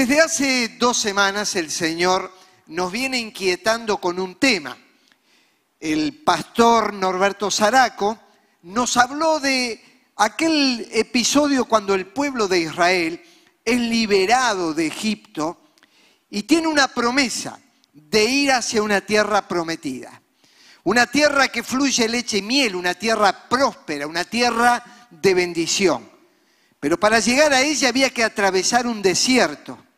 Desde hace dos semanas el Señor nos viene inquietando con un tema. El pastor Norberto Zaraco nos habló de aquel episodio cuando el pueblo de Israel es liberado de Egipto y tiene una promesa de ir hacia una tierra prometida. Una tierra que fluye leche y miel, una tierra próspera, una tierra de bendición. Pero para llegar a ella había que atravesar un desierto.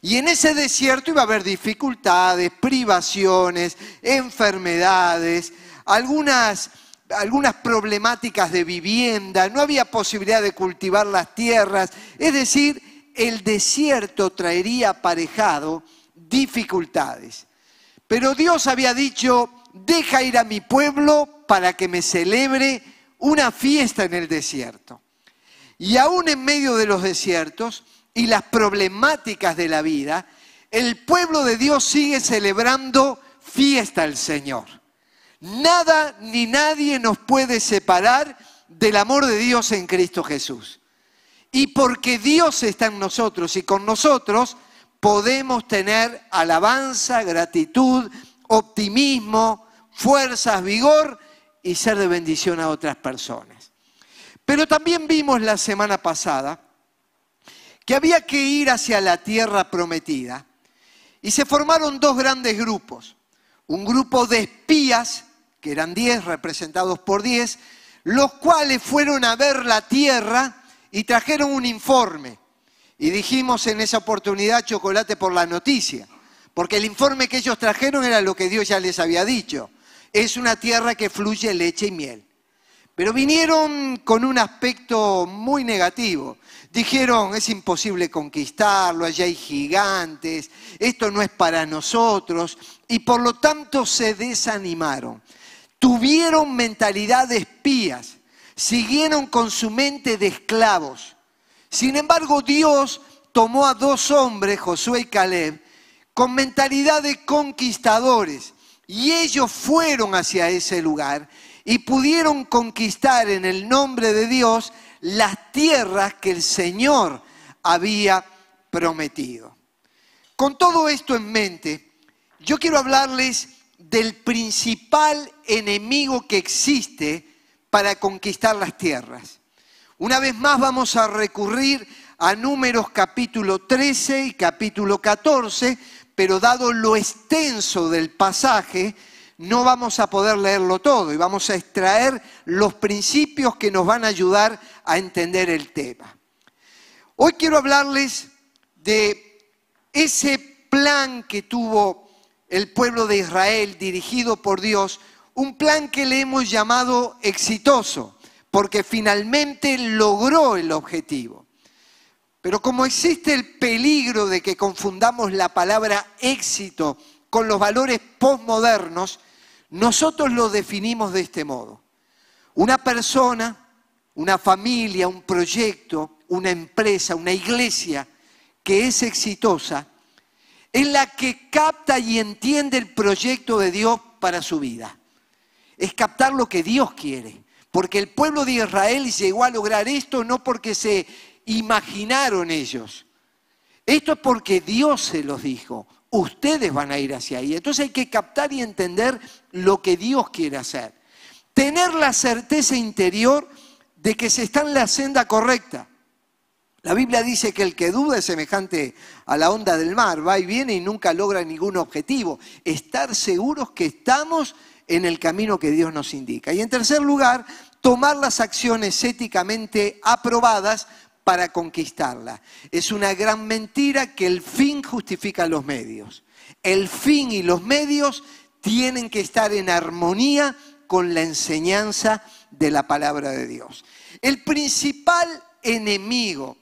Y en ese desierto iba a haber dificultades, privaciones, enfermedades, algunas, algunas problemáticas de vivienda, no había posibilidad de cultivar las tierras. Es decir, el desierto traería aparejado dificultades. Pero Dios había dicho, deja ir a mi pueblo para que me celebre una fiesta en el desierto. Y aún en medio de los desiertos y las problemáticas de la vida, el pueblo de Dios sigue celebrando fiesta al Señor. Nada ni nadie nos puede separar del amor de Dios en Cristo Jesús. Y porque Dios está en nosotros y con nosotros, podemos tener alabanza, gratitud, optimismo, fuerzas, vigor y ser de bendición a otras personas. Pero también vimos la semana pasada que había que ir hacia la tierra prometida y se formaron dos grandes grupos. Un grupo de espías, que eran diez, representados por diez, los cuales fueron a ver la tierra y trajeron un informe. Y dijimos en esa oportunidad chocolate por la noticia, porque el informe que ellos trajeron era lo que Dios ya les había dicho es una tierra que fluye leche y miel. Pero vinieron con un aspecto muy negativo. Dijeron, es imposible conquistarlo, allá hay gigantes, esto no es para nosotros, y por lo tanto se desanimaron. Tuvieron mentalidad de espías, siguieron con su mente de esclavos. Sin embargo, Dios tomó a dos hombres, Josué y Caleb, con mentalidad de conquistadores y ellos fueron hacia ese lugar y pudieron conquistar en el nombre de Dios las tierras que el Señor había prometido. Con todo esto en mente, yo quiero hablarles del principal enemigo que existe para conquistar las tierras. Una vez más vamos a recurrir a números capítulo 13 y capítulo 14 pero dado lo extenso del pasaje, no vamos a poder leerlo todo y vamos a extraer los principios que nos van a ayudar a entender el tema. Hoy quiero hablarles de ese plan que tuvo el pueblo de Israel dirigido por Dios, un plan que le hemos llamado exitoso, porque finalmente logró el objetivo. Pero como existe el peligro de que confundamos la palabra éxito con los valores postmodernos, nosotros lo definimos de este modo. Una persona, una familia, un proyecto, una empresa, una iglesia que es exitosa, es la que capta y entiende el proyecto de Dios para su vida. Es captar lo que Dios quiere. Porque el pueblo de Israel llegó a lograr esto no porque se imaginaron ellos. Esto es porque Dios se los dijo. Ustedes van a ir hacia ahí. Entonces hay que captar y entender lo que Dios quiere hacer. Tener la certeza interior de que se está en la senda correcta. La Biblia dice que el que duda es semejante a la onda del mar, va y viene y nunca logra ningún objetivo. Estar seguros que estamos en el camino que Dios nos indica. Y en tercer lugar, tomar las acciones éticamente aprobadas para conquistarla. Es una gran mentira que el fin justifica los medios. El fin y los medios tienen que estar en armonía con la enseñanza de la palabra de Dios. El principal enemigo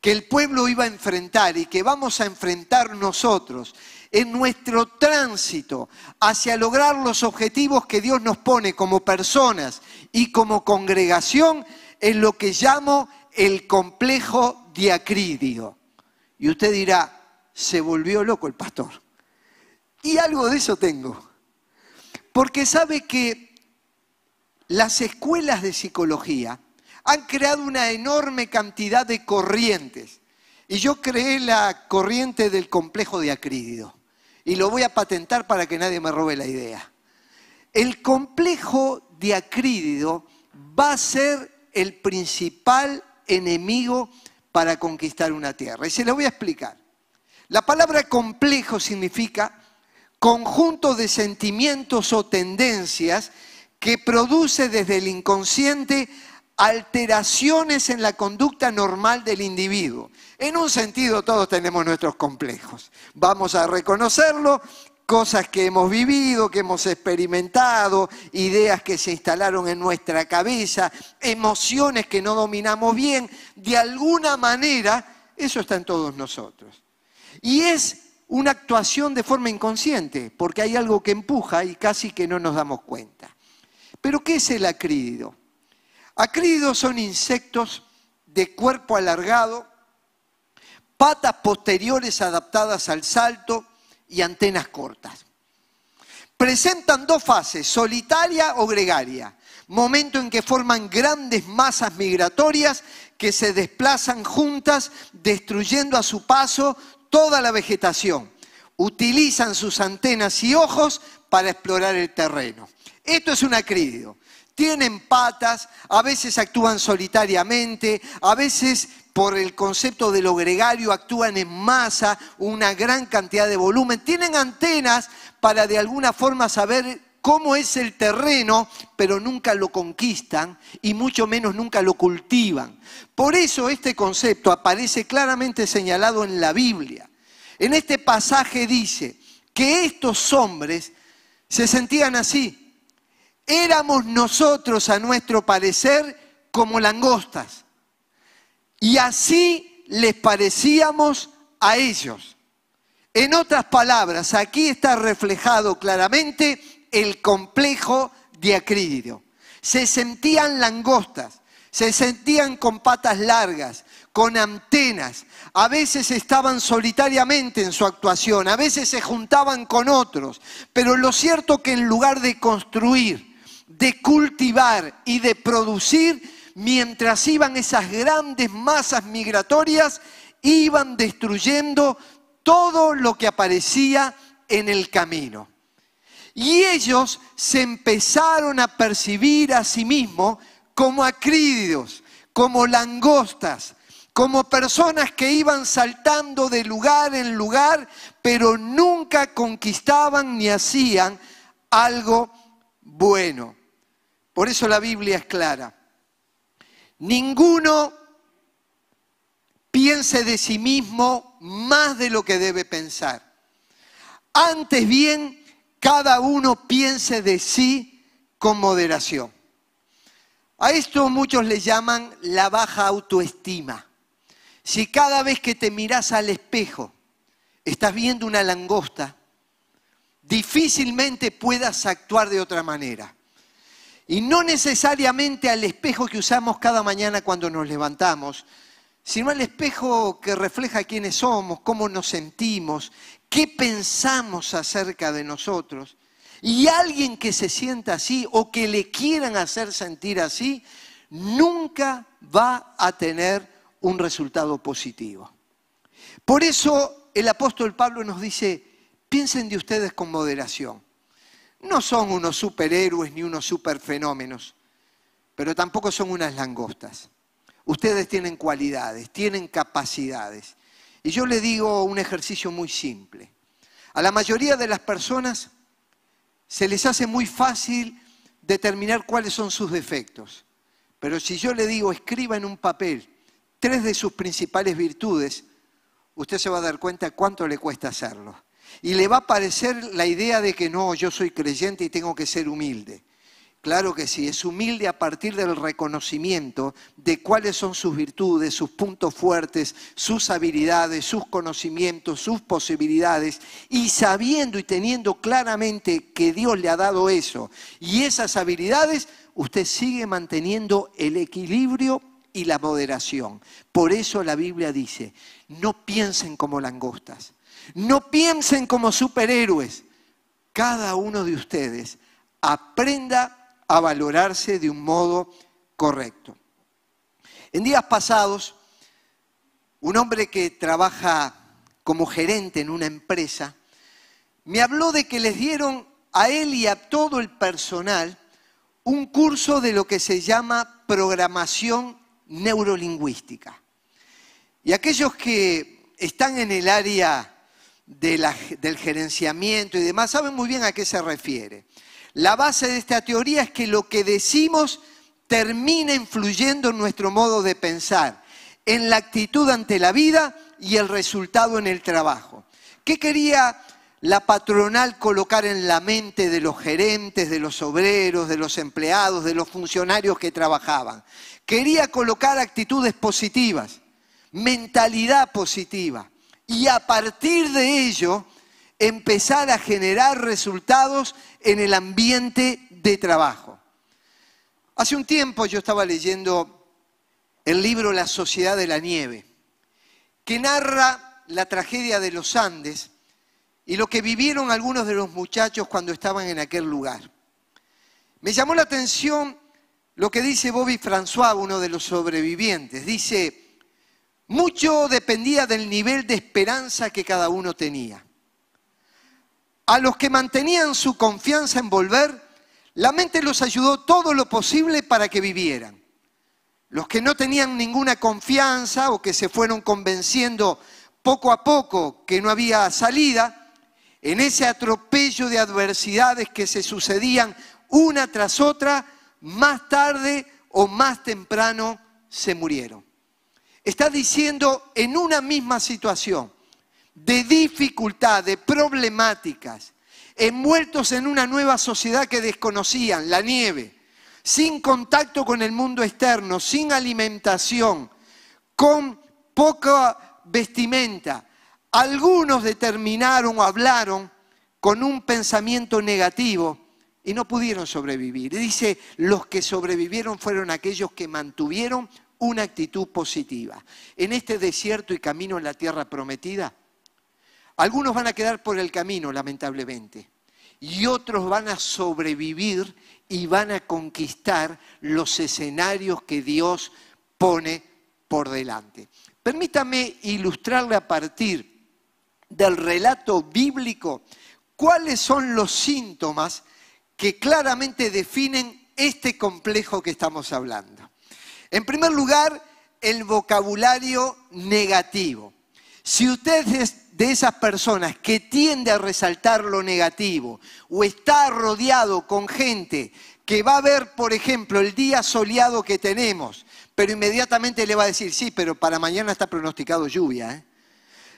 que el pueblo iba a enfrentar y que vamos a enfrentar nosotros en nuestro tránsito hacia lograr los objetivos que Dios nos pone como personas y como congregación es lo que llamo el complejo diacridio. Y usted dirá, se volvió loco el pastor. Y algo de eso tengo. Porque sabe que las escuelas de psicología han creado una enorme cantidad de corrientes. y yo creé la corriente del complejo de acrídido. Y lo voy a patentar para que nadie me robe la idea. El complejo de acrídido va a ser el principal enemigo para conquistar una tierra. Y se lo voy a explicar. La palabra complejo significa conjunto de sentimientos o tendencias que produce desde el inconsciente alteraciones en la conducta normal del individuo. En un sentido todos tenemos nuestros complejos. Vamos a reconocerlo, cosas que hemos vivido, que hemos experimentado, ideas que se instalaron en nuestra cabeza, emociones que no dominamos bien, de alguna manera, eso está en todos nosotros. Y es una actuación de forma inconsciente, porque hay algo que empuja y casi que no nos damos cuenta. Pero ¿qué es el acrídido? Acrídidos son insectos de cuerpo alargado, patas posteriores adaptadas al salto y antenas cortas. Presentan dos fases, solitaria o gregaria, momento en que forman grandes masas migratorias que se desplazan juntas, destruyendo a su paso toda la vegetación. Utilizan sus antenas y ojos para explorar el terreno. Esto es un acrídido tienen patas, a veces actúan solitariamente, a veces por el concepto de lo gregario actúan en masa, una gran cantidad de volumen, tienen antenas para de alguna forma saber cómo es el terreno, pero nunca lo conquistan y mucho menos nunca lo cultivan. Por eso este concepto aparece claramente señalado en la Biblia. En este pasaje dice que estos hombres se sentían así, éramos nosotros, a nuestro parecer, como langostas. Y así les parecíamos a ellos. En otras palabras, aquí está reflejado claramente el complejo de acrídido. Se sentían langostas, se sentían con patas largas, con antenas, a veces estaban solitariamente en su actuación, a veces se juntaban con otros, pero lo cierto que en lugar de construir, de cultivar y de producir, mientras iban esas grandes masas migratorias, iban destruyendo todo lo que aparecía en el camino. Y ellos se empezaron a percibir a sí mismos como acrídidos, como langostas, como personas que iban saltando de lugar en lugar, pero nunca conquistaban ni hacían algo bueno. Por eso la Biblia es clara. Ninguno piense de sí mismo más de lo que debe pensar. Antes bien, cada uno piense de sí con moderación. A esto muchos le llaman la baja autoestima. Si cada vez que te miras al espejo estás viendo una langosta, difícilmente puedas actuar de otra manera. Y no necesariamente al espejo que usamos cada mañana cuando nos levantamos, sino al espejo que refleja quiénes somos, cómo nos sentimos, qué pensamos acerca de nosotros. Y alguien que se sienta así o que le quieran hacer sentir así, nunca va a tener un resultado positivo. Por eso el apóstol Pablo nos dice, piensen de ustedes con moderación. No son unos superhéroes ni unos superfenómenos, pero tampoco son unas langostas. Ustedes tienen cualidades, tienen capacidades. Y yo le digo un ejercicio muy simple. A la mayoría de las personas se les hace muy fácil determinar cuáles son sus defectos. Pero si yo le digo, escriba en un papel tres de sus principales virtudes, usted se va a dar cuenta cuánto le cuesta hacerlo. Y le va a parecer la idea de que no, yo soy creyente y tengo que ser humilde. Claro que sí, es humilde a partir del reconocimiento de cuáles son sus virtudes, sus puntos fuertes, sus habilidades, sus conocimientos, sus posibilidades, y sabiendo y teniendo claramente que Dios le ha dado eso y esas habilidades, usted sigue manteniendo el equilibrio y la moderación. Por eso la Biblia dice, no piensen como langostas, no piensen como superhéroes. Cada uno de ustedes aprenda a valorarse de un modo correcto. En días pasados, un hombre que trabaja como gerente en una empresa, me habló de que les dieron a él y a todo el personal un curso de lo que se llama programación neurolingüística. Y aquellos que están en el área del gerenciamiento y demás saben muy bien a qué se refiere. La base de esta teoría es que lo que decimos termina influyendo en nuestro modo de pensar, en la actitud ante la vida y el resultado en el trabajo. ¿Qué quería la patronal colocar en la mente de los gerentes, de los obreros, de los empleados, de los funcionarios que trabajaban? Quería colocar actitudes positivas, mentalidad positiva y a partir de ello empezar a generar resultados en el ambiente de trabajo. Hace un tiempo yo estaba leyendo el libro La Sociedad de la Nieve, que narra la tragedia de los Andes y lo que vivieron algunos de los muchachos cuando estaban en aquel lugar. Me llamó la atención lo que dice Bobby François, uno de los sobrevivientes. Dice, mucho dependía del nivel de esperanza que cada uno tenía. A los que mantenían su confianza en volver, la mente los ayudó todo lo posible para que vivieran. Los que no tenían ninguna confianza o que se fueron convenciendo poco a poco que no había salida, en ese atropello de adversidades que se sucedían una tras otra, más tarde o más temprano se murieron. Está diciendo en una misma situación, de dificultad, de problemáticas, envueltos en una nueva sociedad que desconocían, la nieve, sin contacto con el mundo externo, sin alimentación, con poca vestimenta. Algunos determinaron o hablaron con un pensamiento negativo y no pudieron sobrevivir. Dice, los que sobrevivieron fueron aquellos que mantuvieron una actitud positiva. En este desierto y camino en la tierra prometida, algunos van a quedar por el camino, lamentablemente, y otros van a sobrevivir y van a conquistar los escenarios que Dios pone por delante. Permítame ilustrarle a partir del relato bíblico cuáles son los síntomas que claramente definen este complejo que estamos hablando. En primer lugar, el vocabulario negativo. Si usted es de esas personas que tiende a resaltar lo negativo o está rodeado con gente que va a ver, por ejemplo, el día soleado que tenemos, pero inmediatamente le va a decir, sí, pero para mañana está pronosticado lluvia. ¿eh?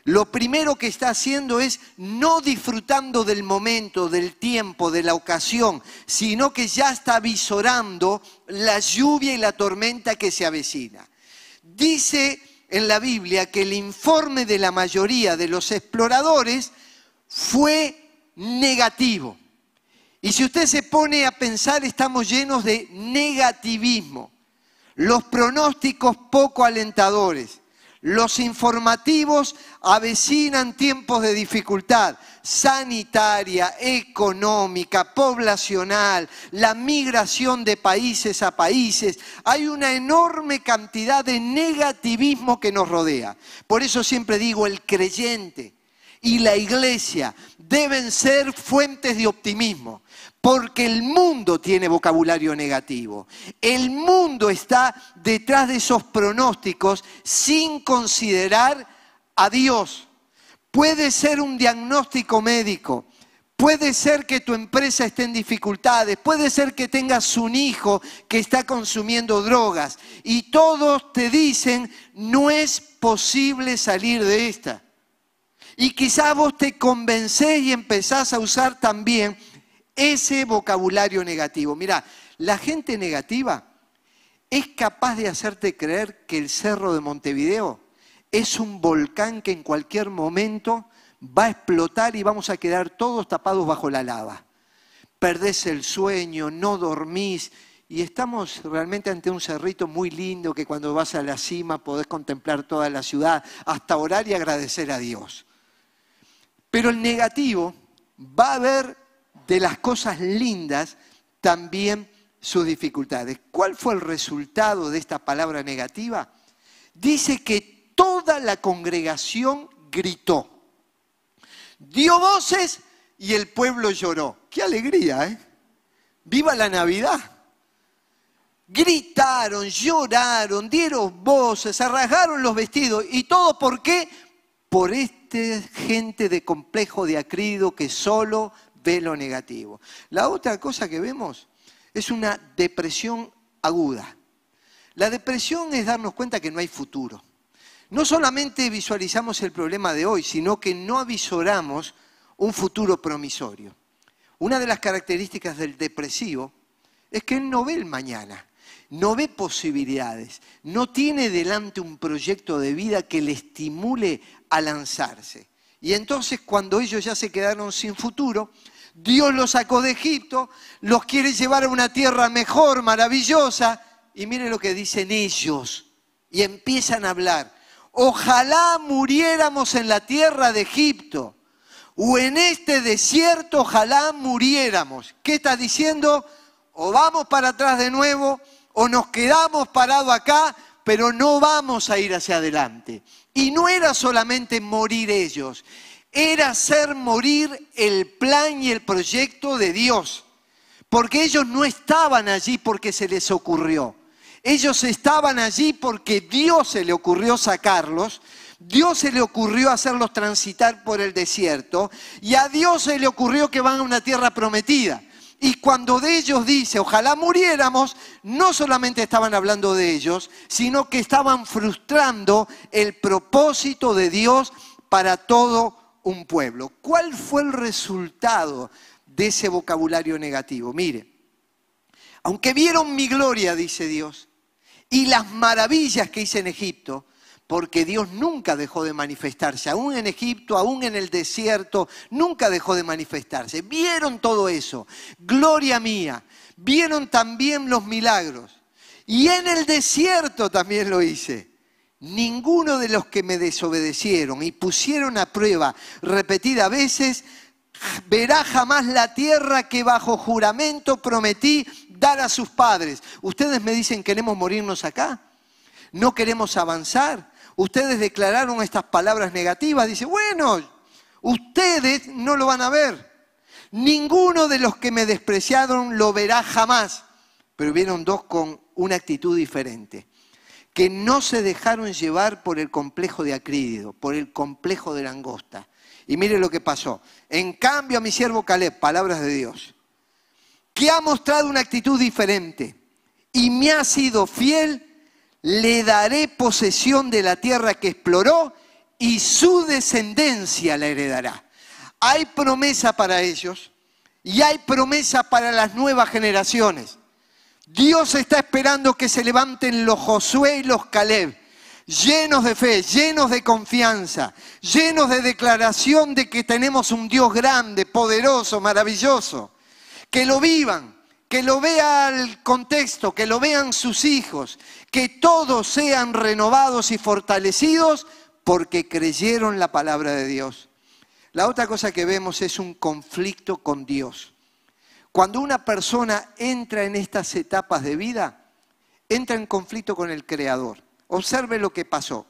Lo primero que está haciendo es no disfrutando del momento, del tiempo, de la ocasión, sino que ya está visorando la lluvia y la tormenta que se avecina. Dice en la Biblia que el informe de la mayoría de los exploradores fue negativo. Y si usted se pone a pensar, estamos llenos de negativismo. Los pronósticos poco alentadores. Los informativos avecinan tiempos de dificultad sanitaria, económica, poblacional, la migración de países a países. Hay una enorme cantidad de negativismo que nos rodea. Por eso siempre digo, el creyente y la iglesia deben ser fuentes de optimismo porque el mundo tiene vocabulario negativo. El mundo está detrás de esos pronósticos sin considerar a Dios. Puede ser un diagnóstico médico, puede ser que tu empresa esté en dificultades, puede ser que tengas un hijo que está consumiendo drogas y todos te dicen, no es posible salir de esta. Y quizá vos te convencés y empezás a usar también ese vocabulario negativo. Mira, la gente negativa es capaz de hacerte creer que el cerro de Montevideo es un volcán que en cualquier momento va a explotar y vamos a quedar todos tapados bajo la lava. Perdés el sueño, no dormís y estamos realmente ante un cerrito muy lindo que cuando vas a la cima podés contemplar toda la ciudad, hasta orar y agradecer a Dios. Pero el negativo va a ver de las cosas lindas también sus dificultades. ¿Cuál fue el resultado de esta palabra negativa? Dice que toda la congregación gritó. Dio voces y el pueblo lloró. Qué alegría, ¿eh? Viva la Navidad. Gritaron, lloraron, dieron voces, se rasgaron los vestidos. ¿Y todo por qué? Por esta gente de complejo de acrido que solo ve lo negativo. La otra cosa que vemos es una depresión aguda. La depresión es darnos cuenta que no hay futuro. No solamente visualizamos el problema de hoy, sino que no avisoramos un futuro promisorio. Una de las características del depresivo es que él no ve el mañana, no ve posibilidades, no tiene delante un proyecto de vida que le estimule a lanzarse. Y entonces cuando ellos ya se quedaron sin futuro, Dios los sacó de Egipto, los quiere llevar a una tierra mejor, maravillosa, y mire lo que dicen ellos, y empiezan a hablar. Ojalá muriéramos en la tierra de Egipto, o en este desierto, ojalá muriéramos. ¿Qué está diciendo? O vamos para atrás de nuevo, o nos quedamos parados acá, pero no vamos a ir hacia adelante. Y no era solamente morir ellos, era hacer morir el plan y el proyecto de Dios. Porque ellos no estaban allí porque se les ocurrió. Ellos estaban allí porque Dios se le ocurrió sacarlos, Dios se le ocurrió hacerlos transitar por el desierto y a Dios se le ocurrió que van a una tierra prometida. Y cuando de ellos dice, ojalá muriéramos, no solamente estaban hablando de ellos, sino que estaban frustrando el propósito de Dios para todo un pueblo. ¿Cuál fue el resultado de ese vocabulario negativo? Mire, aunque vieron mi gloria, dice Dios, y las maravillas que hice en Egipto, porque Dios nunca dejó de manifestarse, aún en Egipto, aún en el desierto, nunca dejó de manifestarse. Vieron todo eso, gloria mía, vieron también los milagros. Y en el desierto también lo hice. Ninguno de los que me desobedecieron y pusieron a prueba repetidas veces verá jamás la tierra que bajo juramento prometí dar a sus padres. Ustedes me dicen, queremos morirnos acá, no queremos avanzar. Ustedes declararon estas palabras negativas, dice, bueno, ustedes no lo van a ver. Ninguno de los que me despreciaron lo verá jamás. Pero vieron dos con una actitud diferente que no se dejaron llevar por el complejo de Acrídido, por el complejo de Langosta. Y mire lo que pasó. En cambio a mi siervo Caleb, palabras de Dios, que ha mostrado una actitud diferente y me ha sido fiel, le daré posesión de la tierra que exploró y su descendencia la heredará. Hay promesa para ellos y hay promesa para las nuevas generaciones. Dios está esperando que se levanten los Josué y los Caleb, llenos de fe, llenos de confianza, llenos de declaración de que tenemos un Dios grande, poderoso, maravilloso. Que lo vivan, que lo vea el contexto, que lo vean sus hijos, que todos sean renovados y fortalecidos porque creyeron la palabra de Dios. La otra cosa que vemos es un conflicto con Dios. Cuando una persona entra en estas etapas de vida, entra en conflicto con el Creador. Observe lo que pasó.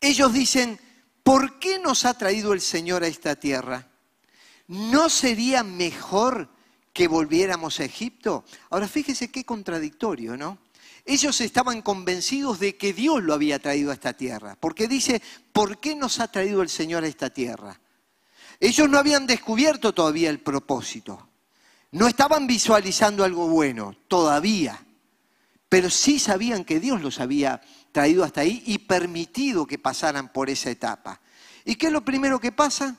Ellos dicen, ¿por qué nos ha traído el Señor a esta tierra? ¿No sería mejor que volviéramos a Egipto? Ahora fíjese qué contradictorio, ¿no? Ellos estaban convencidos de que Dios lo había traído a esta tierra, porque dice, ¿por qué nos ha traído el Señor a esta tierra? Ellos no habían descubierto todavía el propósito. No estaban visualizando algo bueno todavía, pero sí sabían que Dios los había traído hasta ahí y permitido que pasaran por esa etapa. ¿Y qué es lo primero que pasa?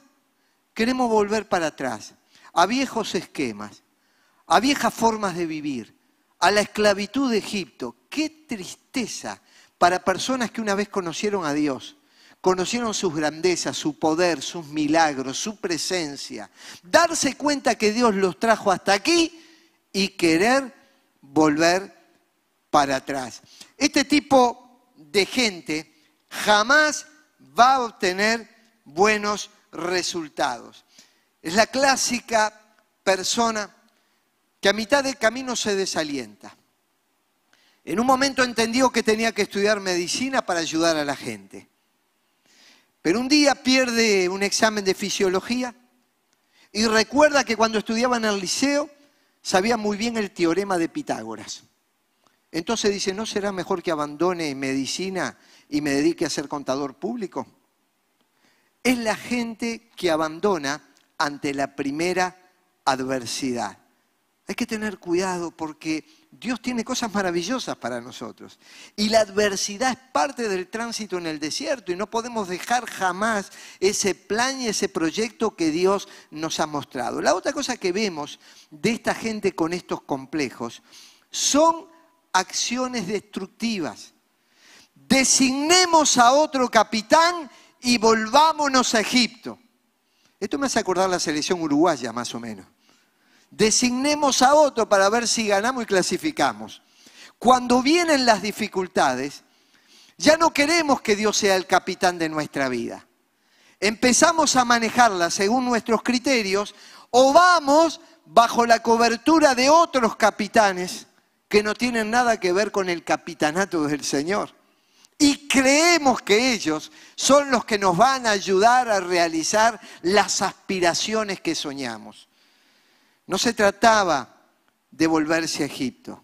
Queremos volver para atrás, a viejos esquemas, a viejas formas de vivir, a la esclavitud de Egipto. Qué tristeza para personas que una vez conocieron a Dios conocieron sus grandezas, su poder, sus milagros, su presencia. Darse cuenta que Dios los trajo hasta aquí y querer volver para atrás. Este tipo de gente jamás va a obtener buenos resultados. Es la clásica persona que a mitad del camino se desalienta. En un momento entendió que tenía que estudiar medicina para ayudar a la gente. Pero un día pierde un examen de fisiología y recuerda que cuando estudiaba en el liceo sabía muy bien el teorema de Pitágoras. Entonces dice, ¿no será mejor que abandone medicina y me dedique a ser contador público? Es la gente que abandona ante la primera adversidad. Hay que tener cuidado porque Dios tiene cosas maravillosas para nosotros. Y la adversidad es parte del tránsito en el desierto y no podemos dejar jamás ese plan y ese proyecto que Dios nos ha mostrado. La otra cosa que vemos de esta gente con estos complejos son acciones destructivas. Designemos a otro capitán y volvámonos a Egipto. Esto me hace acordar la selección uruguaya más o menos designemos a otro para ver si ganamos y clasificamos. Cuando vienen las dificultades, ya no queremos que Dios sea el capitán de nuestra vida. Empezamos a manejarla según nuestros criterios o vamos bajo la cobertura de otros capitanes que no tienen nada que ver con el capitanato del Señor. Y creemos que ellos son los que nos van a ayudar a realizar las aspiraciones que soñamos. No se trataba de volverse a Egipto,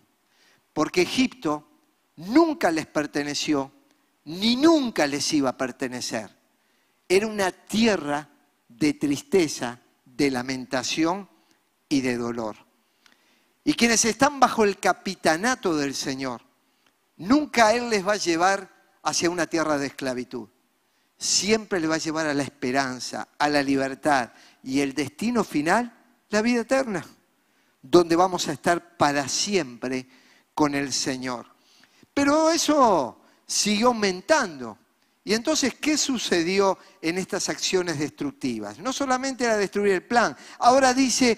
porque Egipto nunca les perteneció, ni nunca les iba a pertenecer. Era una tierra de tristeza, de lamentación y de dolor. Y quienes están bajo el capitanato del Señor, nunca Él les va a llevar hacia una tierra de esclavitud. Siempre les va a llevar a la esperanza, a la libertad y el destino final la vida eterna, donde vamos a estar para siempre con el Señor. Pero eso siguió aumentando. Y entonces, ¿qué sucedió en estas acciones destructivas? No solamente era destruir el plan, ahora dice,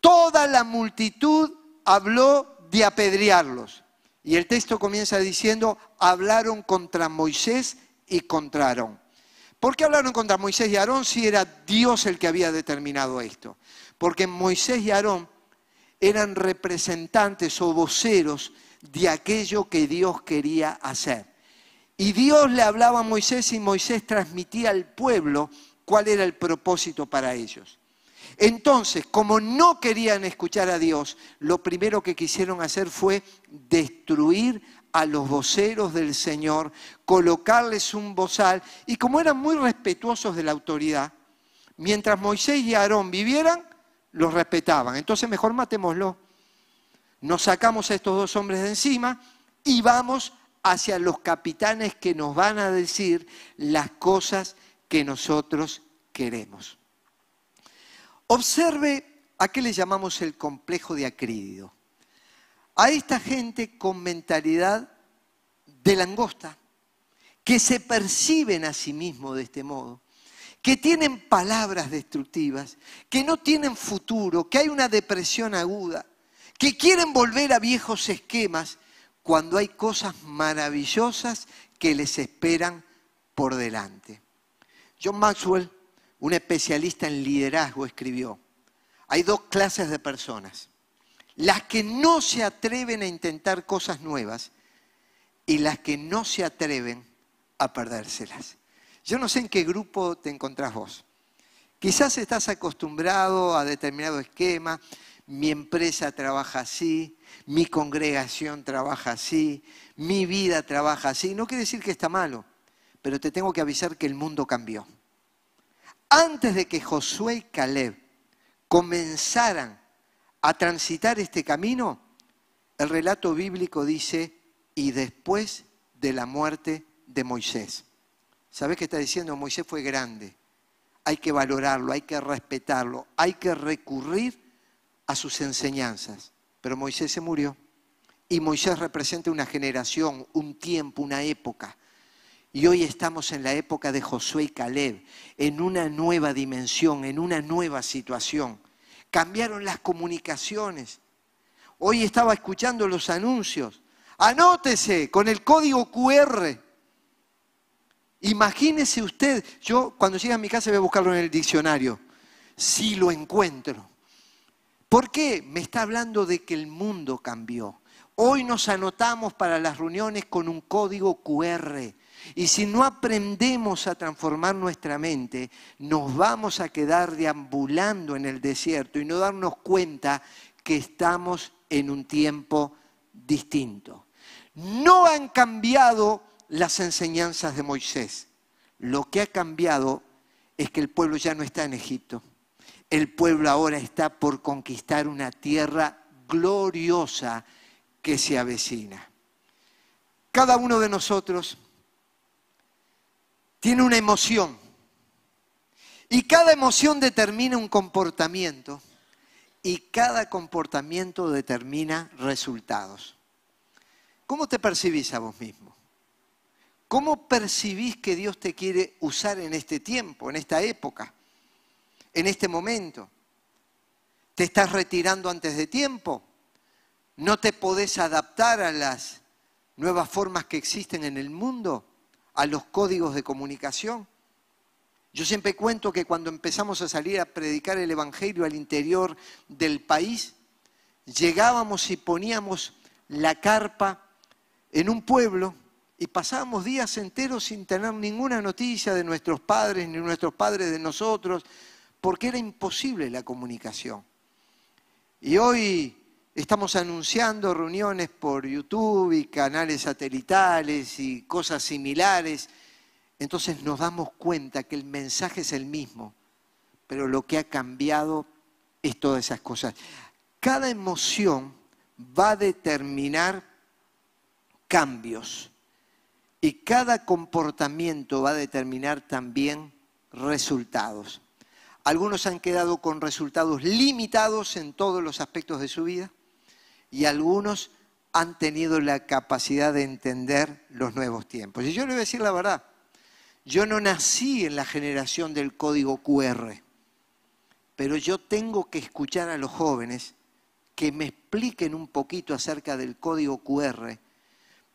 toda la multitud habló de apedrearlos. Y el texto comienza diciendo, hablaron contra Moisés y contra Aarón. ¿Por qué hablaron contra Moisés y Aarón si era Dios el que había determinado esto? Porque Moisés y Aarón eran representantes o voceros de aquello que Dios quería hacer. Y Dios le hablaba a Moisés y Moisés transmitía al pueblo cuál era el propósito para ellos. Entonces, como no querían escuchar a Dios, lo primero que quisieron hacer fue destruir a los voceros del Señor, colocarles un bozal, y como eran muy respetuosos de la autoridad, mientras Moisés y Aarón vivieran, los respetaban. Entonces mejor matémoslo. Nos sacamos a estos dos hombres de encima y vamos hacia los capitanes que nos van a decir las cosas que nosotros queremos. Observe a qué le llamamos el complejo de Acrídido. A esta gente con mentalidad de langosta, que se perciben a sí mismos de este modo, que tienen palabras destructivas, que no tienen futuro, que hay una depresión aguda, que quieren volver a viejos esquemas cuando hay cosas maravillosas que les esperan por delante. John Maxwell, un especialista en liderazgo, escribió, hay dos clases de personas, las que no se atreven a intentar cosas nuevas y las que no se atreven a perdérselas. Yo no sé en qué grupo te encontrás vos. Quizás estás acostumbrado a determinado esquema, mi empresa trabaja así, mi congregación trabaja así, mi vida trabaja así. No quiere decir que está malo, pero te tengo que avisar que el mundo cambió. Antes de que Josué y Caleb comenzaran a transitar este camino, el relato bíblico dice, y después de la muerte de Moisés. ¿Sabes qué está diciendo? Moisés fue grande. Hay que valorarlo, hay que respetarlo, hay que recurrir a sus enseñanzas. Pero Moisés se murió. Y Moisés representa una generación, un tiempo, una época. Y hoy estamos en la época de Josué y Caleb, en una nueva dimensión, en una nueva situación. Cambiaron las comunicaciones. Hoy estaba escuchando los anuncios. Anótese con el código QR. Imagínese usted, yo cuando llegue a mi casa voy a buscarlo en el diccionario, si lo encuentro. ¿Por qué? Me está hablando de que el mundo cambió. Hoy nos anotamos para las reuniones con un código QR. Y si no aprendemos a transformar nuestra mente, nos vamos a quedar deambulando en el desierto y no darnos cuenta que estamos en un tiempo distinto. No han cambiado las enseñanzas de Moisés. Lo que ha cambiado es que el pueblo ya no está en Egipto. El pueblo ahora está por conquistar una tierra gloriosa que se avecina. Cada uno de nosotros tiene una emoción y cada emoción determina un comportamiento y cada comportamiento determina resultados. ¿Cómo te percibís a vos mismo? ¿Cómo percibís que Dios te quiere usar en este tiempo, en esta época, en este momento? ¿Te estás retirando antes de tiempo? ¿No te podés adaptar a las nuevas formas que existen en el mundo, a los códigos de comunicación? Yo siempre cuento que cuando empezamos a salir a predicar el Evangelio al interior del país, llegábamos y poníamos la carpa en un pueblo y pasábamos días enteros sin tener ninguna noticia de nuestros padres ni nuestros padres de nosotros, porque era imposible la comunicación. Y hoy estamos anunciando reuniones por YouTube y canales satelitales y cosas similares, entonces nos damos cuenta que el mensaje es el mismo, pero lo que ha cambiado es todas esas cosas. Cada emoción va a determinar cambios y cada comportamiento va a determinar también resultados. Algunos han quedado con resultados limitados en todos los aspectos de su vida y algunos han tenido la capacidad de entender los nuevos tiempos. Y yo le voy a decir la verdad, yo no nací en la generación del código QR, pero yo tengo que escuchar a los jóvenes que me expliquen un poquito acerca del código QR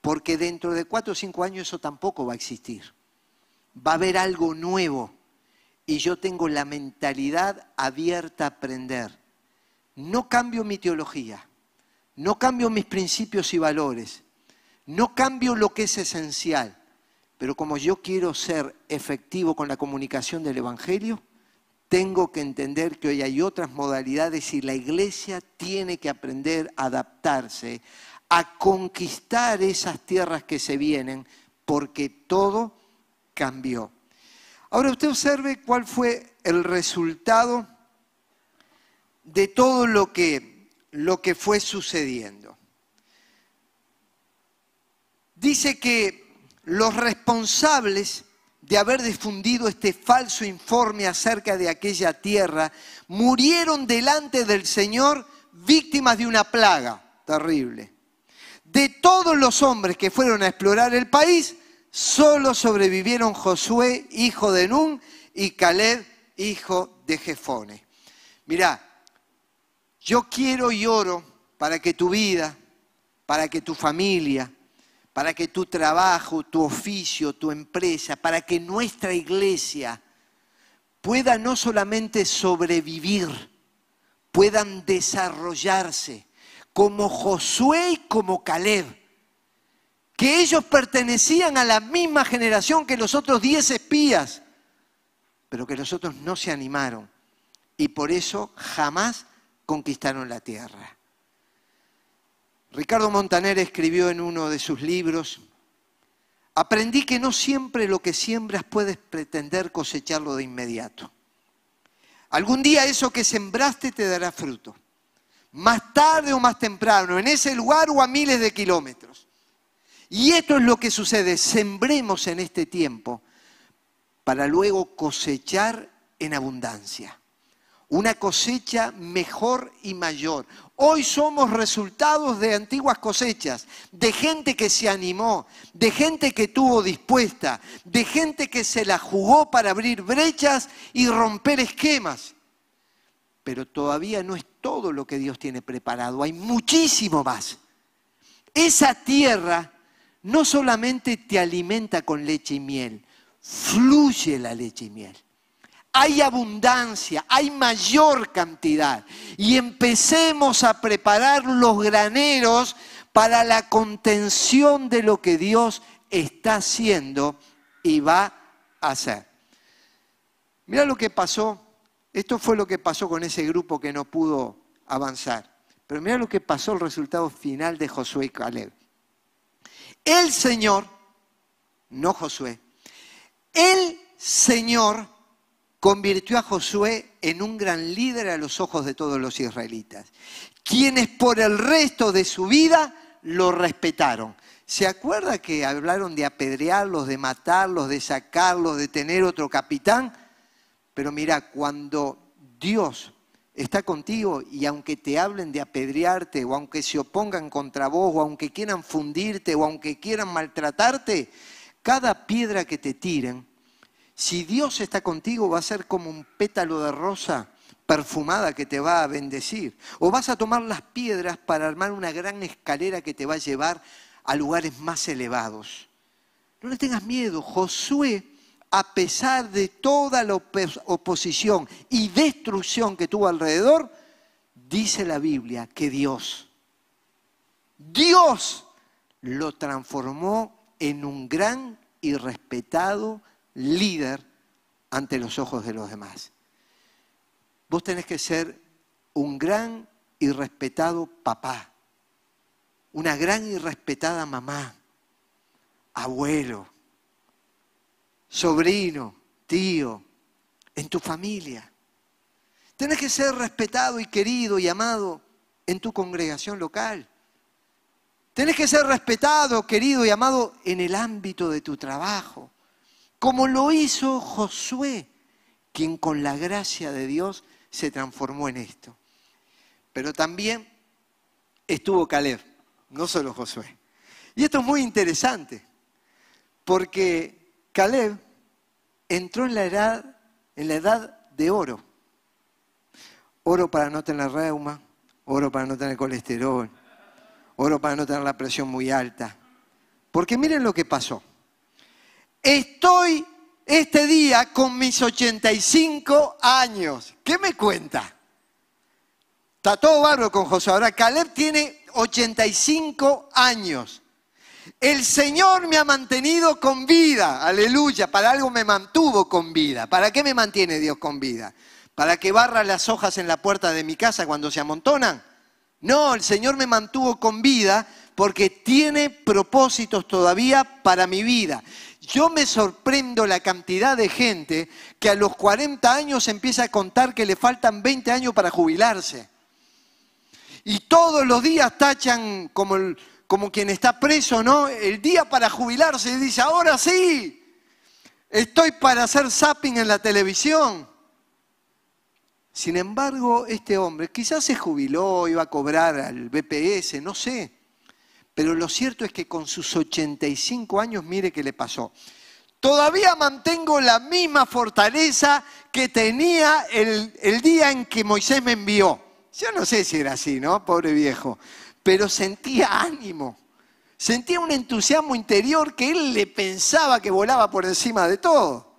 porque dentro de cuatro o cinco años eso tampoco va a existir. Va a haber algo nuevo y yo tengo la mentalidad abierta a aprender. No cambio mi teología, no cambio mis principios y valores, no cambio lo que es esencial, pero como yo quiero ser efectivo con la comunicación del Evangelio, tengo que entender que hoy hay otras modalidades y la iglesia tiene que aprender a adaptarse a conquistar esas tierras que se vienen, porque todo cambió. Ahora usted observe cuál fue el resultado de todo lo que, lo que fue sucediendo. Dice que los responsables de haber difundido este falso informe acerca de aquella tierra murieron delante del Señor víctimas de una plaga terrible. De todos los hombres que fueron a explorar el país, solo sobrevivieron Josué, hijo de Nun, y Caleb, hijo de Jefone. Mirá, yo quiero y oro para que tu vida, para que tu familia, para que tu trabajo, tu oficio, tu empresa, para que nuestra iglesia pueda no solamente sobrevivir, puedan desarrollarse como Josué y como Caleb, que ellos pertenecían a la misma generación que los otros diez espías, pero que los otros no se animaron y por eso jamás conquistaron la tierra. Ricardo Montaner escribió en uno de sus libros, aprendí que no siempre lo que siembras puedes pretender cosecharlo de inmediato. Algún día eso que sembraste te dará fruto más tarde o más temprano, en ese lugar o a miles de kilómetros. Y esto es lo que sucede, sembremos en este tiempo para luego cosechar en abundancia. Una cosecha mejor y mayor. Hoy somos resultados de antiguas cosechas, de gente que se animó, de gente que tuvo dispuesta, de gente que se la jugó para abrir brechas y romper esquemas pero todavía no es todo lo que Dios tiene preparado, hay muchísimo más. Esa tierra no solamente te alimenta con leche y miel, fluye la leche y miel. Hay abundancia, hay mayor cantidad. Y empecemos a preparar los graneros para la contención de lo que Dios está haciendo y va a hacer. Mira lo que pasó. Esto fue lo que pasó con ese grupo que no pudo avanzar. Pero mira lo que pasó el resultado final de Josué y Caleb. El Señor, no Josué, el Señor convirtió a Josué en un gran líder a los ojos de todos los israelitas, quienes por el resto de su vida lo respetaron. ¿Se acuerda que hablaron de apedrearlos, de matarlos, de sacarlos, de tener otro capitán? Pero mira, cuando Dios está contigo y aunque te hablen de apedrearte o aunque se opongan contra vos o aunque quieran fundirte o aunque quieran maltratarte, cada piedra que te tiren, si Dios está contigo va a ser como un pétalo de rosa perfumada que te va a bendecir. O vas a tomar las piedras para armar una gran escalera que te va a llevar a lugares más elevados. No le tengas miedo. Josué, a pesar de toda la oposición y destrucción que tuvo alrededor, dice la Biblia que Dios, Dios lo transformó en un gran y respetado líder ante los ojos de los demás. Vos tenés que ser un gran y respetado papá, una gran y respetada mamá, abuelo, sobrino, tío, en tu familia. Tenés que ser respetado y querido y amado en tu congregación local. Tenés que ser respetado, querido y amado en el ámbito de tu trabajo, como lo hizo Josué, quien con la gracia de Dios se transformó en esto. Pero también estuvo Caleb, no solo Josué. Y esto es muy interesante, porque Caleb entró en la edad, en la edad de oro. Oro para no tener reuma, oro para no tener colesterol, oro para no tener la presión muy alta. Porque miren lo que pasó. Estoy este día con mis 85 años. ¿Qué me cuenta? Está todo barro con José. Ahora, Caleb tiene 85 años. El Señor me ha mantenido con vida, aleluya, para algo me mantuvo con vida. ¿Para qué me mantiene Dios con vida? ¿Para que barra las hojas en la puerta de mi casa cuando se amontonan? No, el Señor me mantuvo con vida porque tiene propósitos todavía para mi vida. Yo me sorprendo la cantidad de gente que a los 40 años empieza a contar que le faltan 20 años para jubilarse. Y todos los días tachan como, como quien está preso, ¿no? El día para jubilarse y dice, ahora sí, estoy para hacer zapping en la televisión. Sin embargo, este hombre quizás se jubiló, iba a cobrar al BPS, no sé. Pero lo cierto es que con sus 85 años, mire qué le pasó. Todavía mantengo la misma fortaleza que tenía el, el día en que Moisés me envió. Yo no sé si era así, ¿no? Pobre viejo. Pero sentía ánimo. Sentía un entusiasmo interior que él le pensaba que volaba por encima de todo.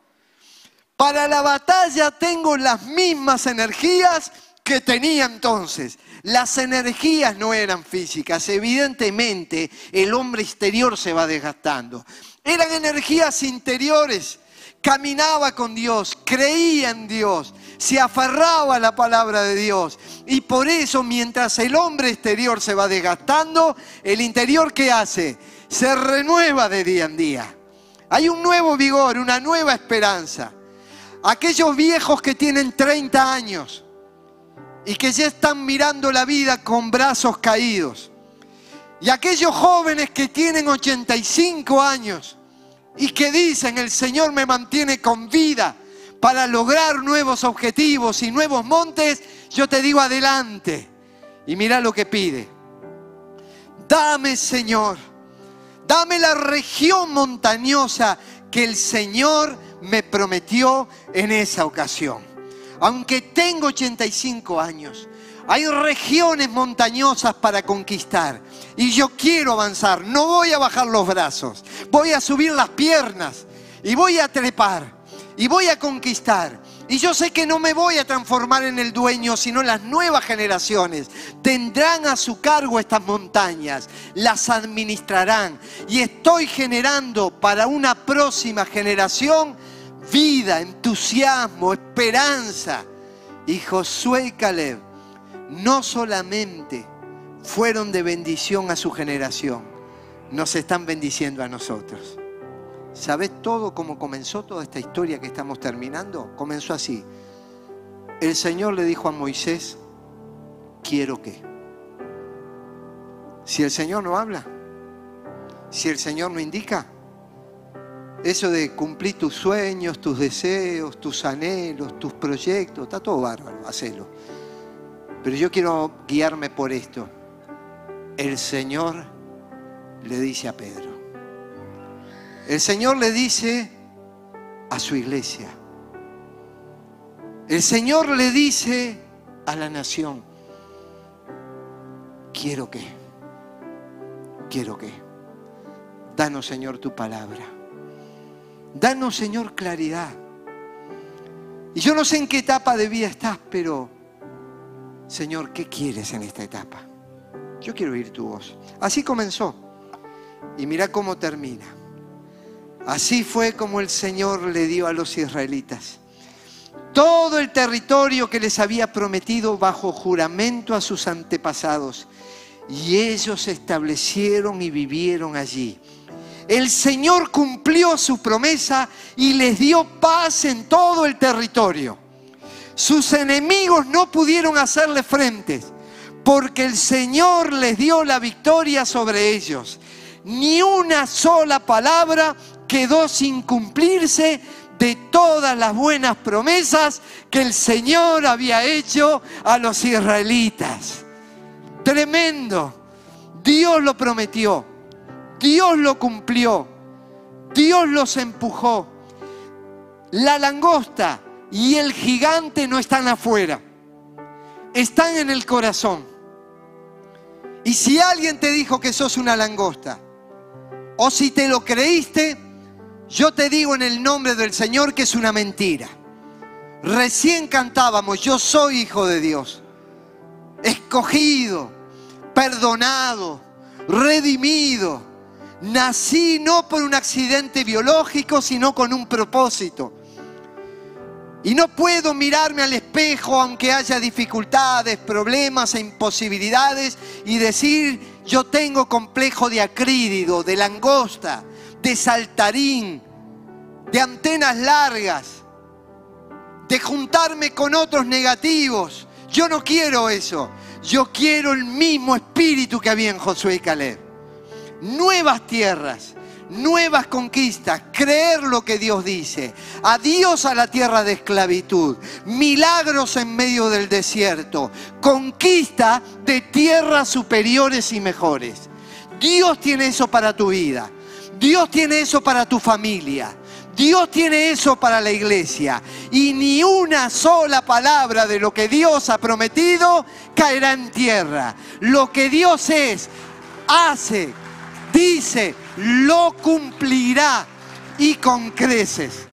Para la batalla tengo las mismas energías que tenía entonces. Las energías no eran físicas, evidentemente el hombre exterior se va desgastando. Eran energías interiores. Caminaba con Dios, creía en Dios, se aferraba a la palabra de Dios. Y por eso mientras el hombre exterior se va desgastando, el interior ¿qué hace? Se renueva de día en día. Hay un nuevo vigor, una nueva esperanza. Aquellos viejos que tienen 30 años, y que ya están mirando la vida con brazos caídos. Y aquellos jóvenes que tienen 85 años y que dicen, el Señor me mantiene con vida para lograr nuevos objetivos y nuevos montes, yo te digo adelante. Y mira lo que pide. Dame, Señor, dame la región montañosa que el Señor me prometió en esa ocasión aunque tengo 85 años, hay regiones montañosas para conquistar. Y yo quiero avanzar, no voy a bajar los brazos, voy a subir las piernas y voy a trepar y voy a conquistar. Y yo sé que no me voy a transformar en el dueño, sino las nuevas generaciones tendrán a su cargo estas montañas, las administrarán. Y estoy generando para una próxima generación vida, entusiasmo, esperanza. Y Josué y Caleb no solamente fueron de bendición a su generación, nos están bendiciendo a nosotros. ¿Sabes todo cómo comenzó toda esta historia que estamos terminando? Comenzó así. El Señor le dijo a Moisés, quiero que. Si el Señor no habla, si el Señor no indica, eso de cumplir tus sueños, tus deseos, tus anhelos, tus proyectos, está todo bárbaro, hacelo. Pero yo quiero guiarme por esto. El Señor le dice a Pedro, el Señor le dice a su iglesia. El Señor le dice a la nación, quiero que, quiero que, danos Señor tu palabra, danos Señor claridad. Y yo no sé en qué etapa de vida estás, pero Señor, ¿qué quieres en esta etapa? Yo quiero oír tu voz. Así comenzó. Y mira cómo termina. Así fue como el Señor le dio a los israelitas todo el territorio que les había prometido bajo juramento a sus antepasados. Y ellos se establecieron y vivieron allí. El Señor cumplió su promesa y les dio paz en todo el territorio. Sus enemigos no pudieron hacerle frente porque el Señor les dio la victoria sobre ellos. Ni una sola palabra quedó sin cumplirse de todas las buenas promesas que el Señor había hecho a los israelitas. Tremendo. Dios lo prometió. Dios lo cumplió. Dios los empujó. La langosta y el gigante no están afuera. Están en el corazón. Y si alguien te dijo que sos una langosta, o si te lo creíste, yo te digo en el nombre del Señor que es una mentira. Recién cantábamos, yo soy hijo de Dios, escogido, perdonado, redimido. Nací no por un accidente biológico, sino con un propósito. Y no puedo mirarme al espejo aunque haya dificultades, problemas e imposibilidades y decir, yo tengo complejo de acrídido, de langosta, de saltarín, de antenas largas, de juntarme con otros negativos. Yo no quiero eso. Yo quiero el mismo espíritu que había en Josué y Caleb. Nuevas tierras, nuevas conquistas, creer lo que Dios dice. Adiós a la tierra de esclavitud, milagros en medio del desierto, conquista de tierras superiores y mejores. Dios tiene eso para tu vida. Dios tiene eso para tu familia. Dios tiene eso para la iglesia. Y ni una sola palabra de lo que Dios ha prometido caerá en tierra. Lo que Dios es, hace, dice, lo cumplirá y con creces.